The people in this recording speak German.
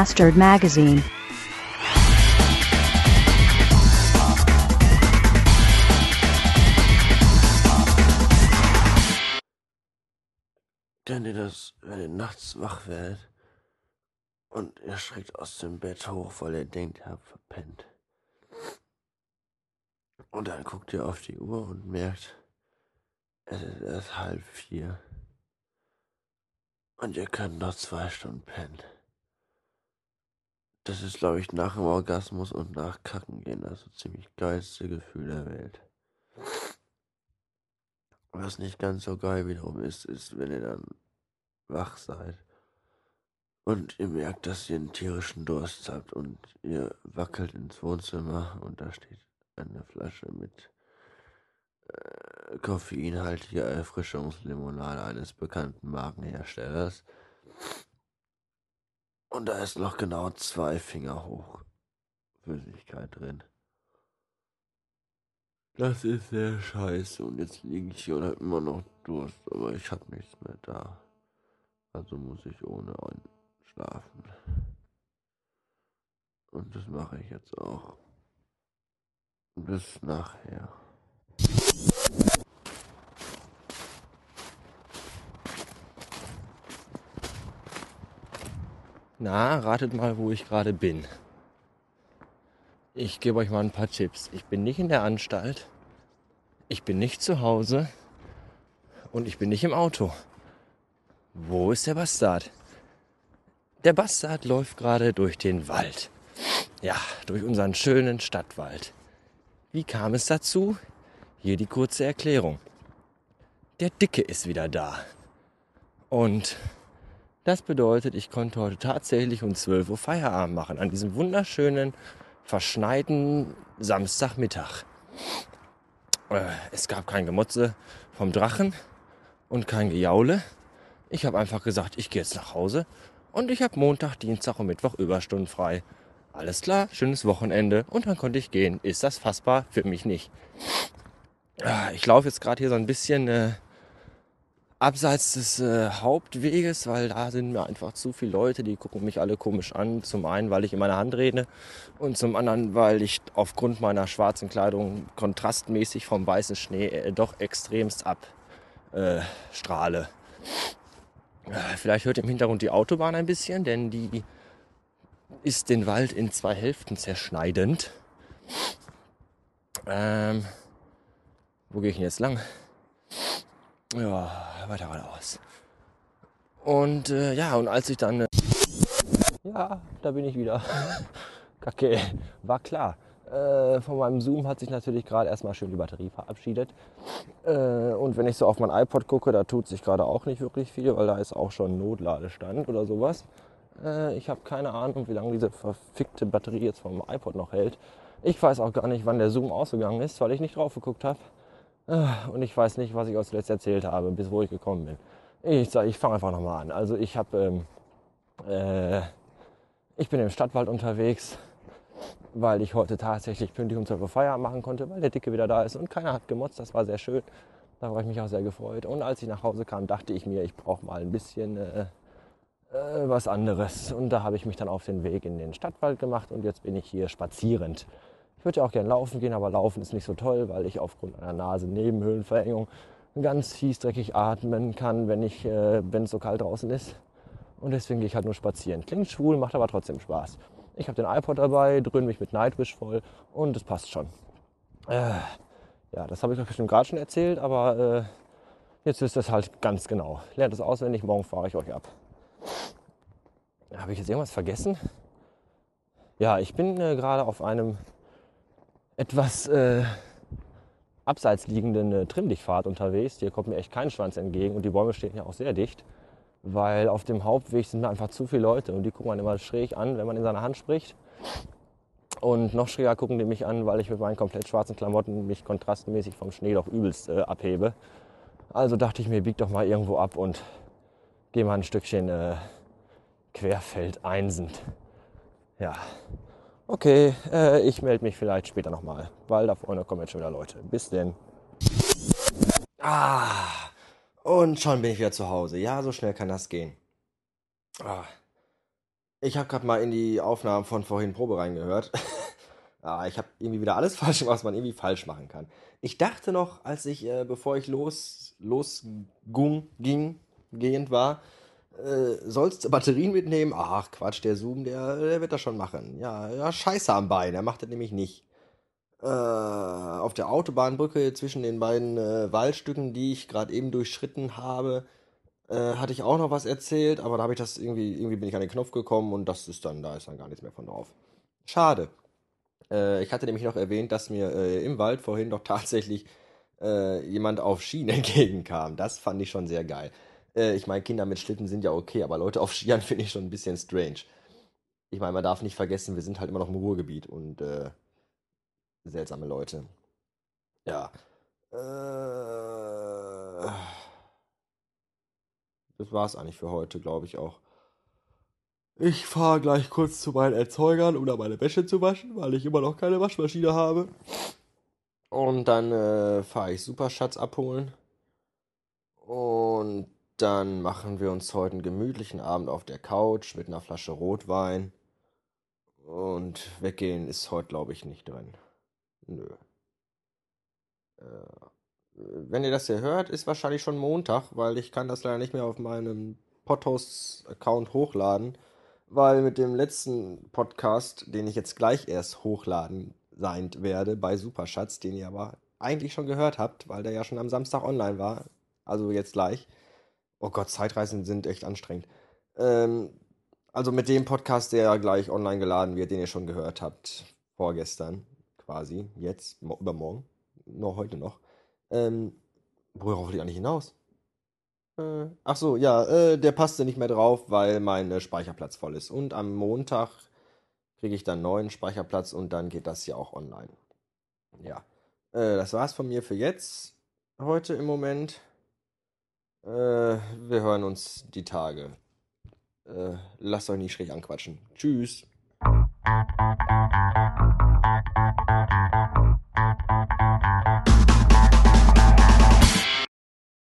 Bastard Magazine. Kennt ihr das, wenn ihr nachts wach werdet und ihr schreckt aus dem Bett hoch, weil ihr denkt, ihr habt verpennt. Und dann guckt ihr auf die Uhr und merkt, es ist erst halb vier. Und ihr könnt noch zwei Stunden pennen. Das ist, glaube ich, nach dem Orgasmus und nach Kacken gehen das so ziemlich geilste Gefühl der Welt. Was nicht ganz so geil wiederum ist, ist, wenn ihr dann wach seid und ihr merkt, dass ihr einen tierischen Durst habt und ihr wackelt ins Wohnzimmer und da steht eine Flasche mit äh, koffeinhaltiger Erfrischungslimonade eines bekannten Markenherstellers. Und da ist noch genau zwei Finger hoch Flüssigkeit drin. Das ist sehr scheiße und jetzt liege ich hier und habe immer noch Durst, aber ich habe nichts mehr da. Also muss ich ohne schlafen. Und das mache ich jetzt auch. Bis nachher. Na, ratet mal, wo ich gerade bin. Ich gebe euch mal ein paar Tipps. Ich bin nicht in der Anstalt, ich bin nicht zu Hause und ich bin nicht im Auto. Wo ist der Bastard? Der Bastard läuft gerade durch den Wald. Ja, durch unseren schönen Stadtwald. Wie kam es dazu? Hier die kurze Erklärung. Der Dicke ist wieder da. Und das bedeutet, ich konnte heute tatsächlich um 12 Uhr Feierabend machen. An diesem wunderschönen, verschneiten Samstagmittag. Äh, es gab kein Gemotze vom Drachen und kein Gejaule. Ich habe einfach gesagt, ich gehe jetzt nach Hause und ich habe Montag, Dienstag und Mittwoch Überstunden frei. Alles klar, schönes Wochenende und dann konnte ich gehen. Ist das fassbar? Für mich nicht. Ah, ich laufe jetzt gerade hier so ein bisschen äh, abseits des äh, Hauptweges, weil da sind mir einfach zu viele Leute, die gucken mich alle komisch an. Zum einen, weil ich in meiner Hand rede und zum anderen, weil ich aufgrund meiner schwarzen Kleidung kontrastmäßig vom weißen Schnee äh, doch extremst abstrahle. Äh, vielleicht hört im Hintergrund die Autobahn ein bisschen, denn die ist den Wald in zwei Hälften zerschneidend. Ähm, wo gehe ich denn jetzt lang? Ja, weiter geradeaus. Und äh, ja, und als ich dann. Äh, ja, da bin ich wieder. Kacke, war klar. Äh, von meinem Zoom hat sich natürlich gerade erstmal schön die Batterie verabschiedet. Äh, und wenn ich so auf mein iPod gucke, da tut sich gerade auch nicht wirklich viel, weil da ist auch schon Notladestand oder sowas. Äh, ich habe keine Ahnung, wie lange diese verfickte Batterie jetzt vom iPod noch hält. Ich weiß auch gar nicht, wann der Zoom ausgegangen ist, weil ich nicht drauf geguckt habe. Äh, und ich weiß nicht, was ich aus zuletzt erzählt habe, bis wo ich gekommen bin. Ich sage, ich fange einfach nochmal an. Also ich habe, ähm, äh, ich bin im Stadtwald unterwegs, weil ich heute tatsächlich pünktlich um 12 Uhr Feierabend machen konnte, weil der Dicke wieder da ist und keiner hat gemotzt. Das war sehr schön. Da habe ich mich auch sehr gefreut. Und als ich nach Hause kam, dachte ich mir, ich brauche mal ein bisschen äh, äh, was anderes. Und da habe ich mich dann auf den Weg in den Stadtwald gemacht und jetzt bin ich hier spazierend. Ich würde ja auch gerne laufen gehen, aber laufen ist nicht so toll, weil ich aufgrund einer Nase-Nebenhöhlenverengung ganz fies dreckig atmen kann, wenn ich, äh, wenn es so kalt draußen ist. Und deswegen gehe ich halt nur spazieren. Klingt schwul, macht aber trotzdem Spaß. Ich habe den iPod dabei, dröhne mich mit Nightwish voll und es passt schon. Äh, ja, das habe ich euch bestimmt gerade schon erzählt, aber äh, jetzt wisst ihr es halt ganz genau. Lernt es auswendig, morgen fahre ich euch ab. Habe ich jetzt irgendwas vergessen? Ja, ich bin äh, gerade auf einem etwas äh, abseits liegenden äh, Trimmlichtpfad unterwegs. Hier kommt mir echt kein Schwanz entgegen und die Bäume stehen ja auch sehr dicht, weil auf dem Hauptweg sind einfach zu viele Leute und die gucken man immer schräg an, wenn man in seiner Hand spricht. Und noch schräger gucken die mich an, weil ich mit meinen komplett schwarzen Klamotten mich kontrastmäßig vom Schnee doch übelst äh, abhebe. Also dachte ich mir, bieg doch mal irgendwo ab und gehe mal ein Stückchen äh, Querfeld einsend. Ja, Okay, äh, ich melde mich vielleicht später nochmal, weil da vorne kommen jetzt schon wieder Leute. Bis denn. Ah, und schon bin ich wieder zu Hause. Ja, so schnell kann das gehen. Ah. Ich habe gerade mal in die Aufnahmen von vorhin Probe reingehört. ah, ich habe irgendwie wieder alles falsch gemacht, was man irgendwie falsch machen kann. Ich dachte noch, als ich, äh, bevor ich los, losgung, ging, gehend war, äh, sollst Batterien mitnehmen? Ach, Quatsch, der Zoom, der, der wird das schon machen. Ja, ja, scheiße am Bein, er macht das nämlich nicht. Äh, auf der Autobahnbrücke zwischen den beiden äh, Waldstücken, die ich gerade eben durchschritten habe, äh, hatte ich auch noch was erzählt, aber da habe ich das irgendwie, irgendwie bin ich an den Knopf gekommen und das ist dann, da ist dann gar nichts mehr von drauf. Schade. Äh, ich hatte nämlich noch erwähnt, dass mir äh, im Wald vorhin doch tatsächlich jemand auf Schienen entgegenkam. Das fand ich schon sehr geil. Äh, ich meine, Kinder mit Schlitten sind ja okay, aber Leute auf Skiern finde ich schon ein bisschen strange. Ich meine, man darf nicht vergessen, wir sind halt immer noch im Ruhrgebiet und äh, seltsame Leute. Ja. Äh, das war's eigentlich für heute, glaube ich auch. Ich fahre gleich kurz zu meinen Erzeugern, um da meine Wäsche zu waschen, weil ich immer noch keine Waschmaschine habe. Und dann äh, fahre ich Superschatz abholen. Und dann machen wir uns heute einen gemütlichen Abend auf der Couch mit einer Flasche Rotwein. Und weggehen ist heute, glaube ich, nicht drin. Nö. Äh, wenn ihr das hier hört, ist wahrscheinlich schon Montag, weil ich kann das leider nicht mehr auf meinem Podhost-Account hochladen, weil mit dem letzten Podcast, den ich jetzt gleich erst hochladen sein werde bei Superschatz, den ihr aber eigentlich schon gehört habt, weil der ja schon am Samstag online war, also jetzt gleich. Oh Gott, Zeitreisen sind echt anstrengend. Ähm, also mit dem Podcast, der gleich online geladen wird, den ihr schon gehört habt, vorgestern quasi, jetzt, übermorgen, noch heute noch ähm, worauf will ich eigentlich hinaus? Äh, ach so, ja, äh, der passte nicht mehr drauf, weil mein äh, Speicherplatz voll ist. Und am Montag kriege ich dann neuen Speicherplatz und dann geht das hier auch online. Ja, äh, das war's von mir für jetzt. Heute im Moment. Äh, wir hören uns die Tage. Äh, lasst euch nicht schräg anquatschen. Tschüss.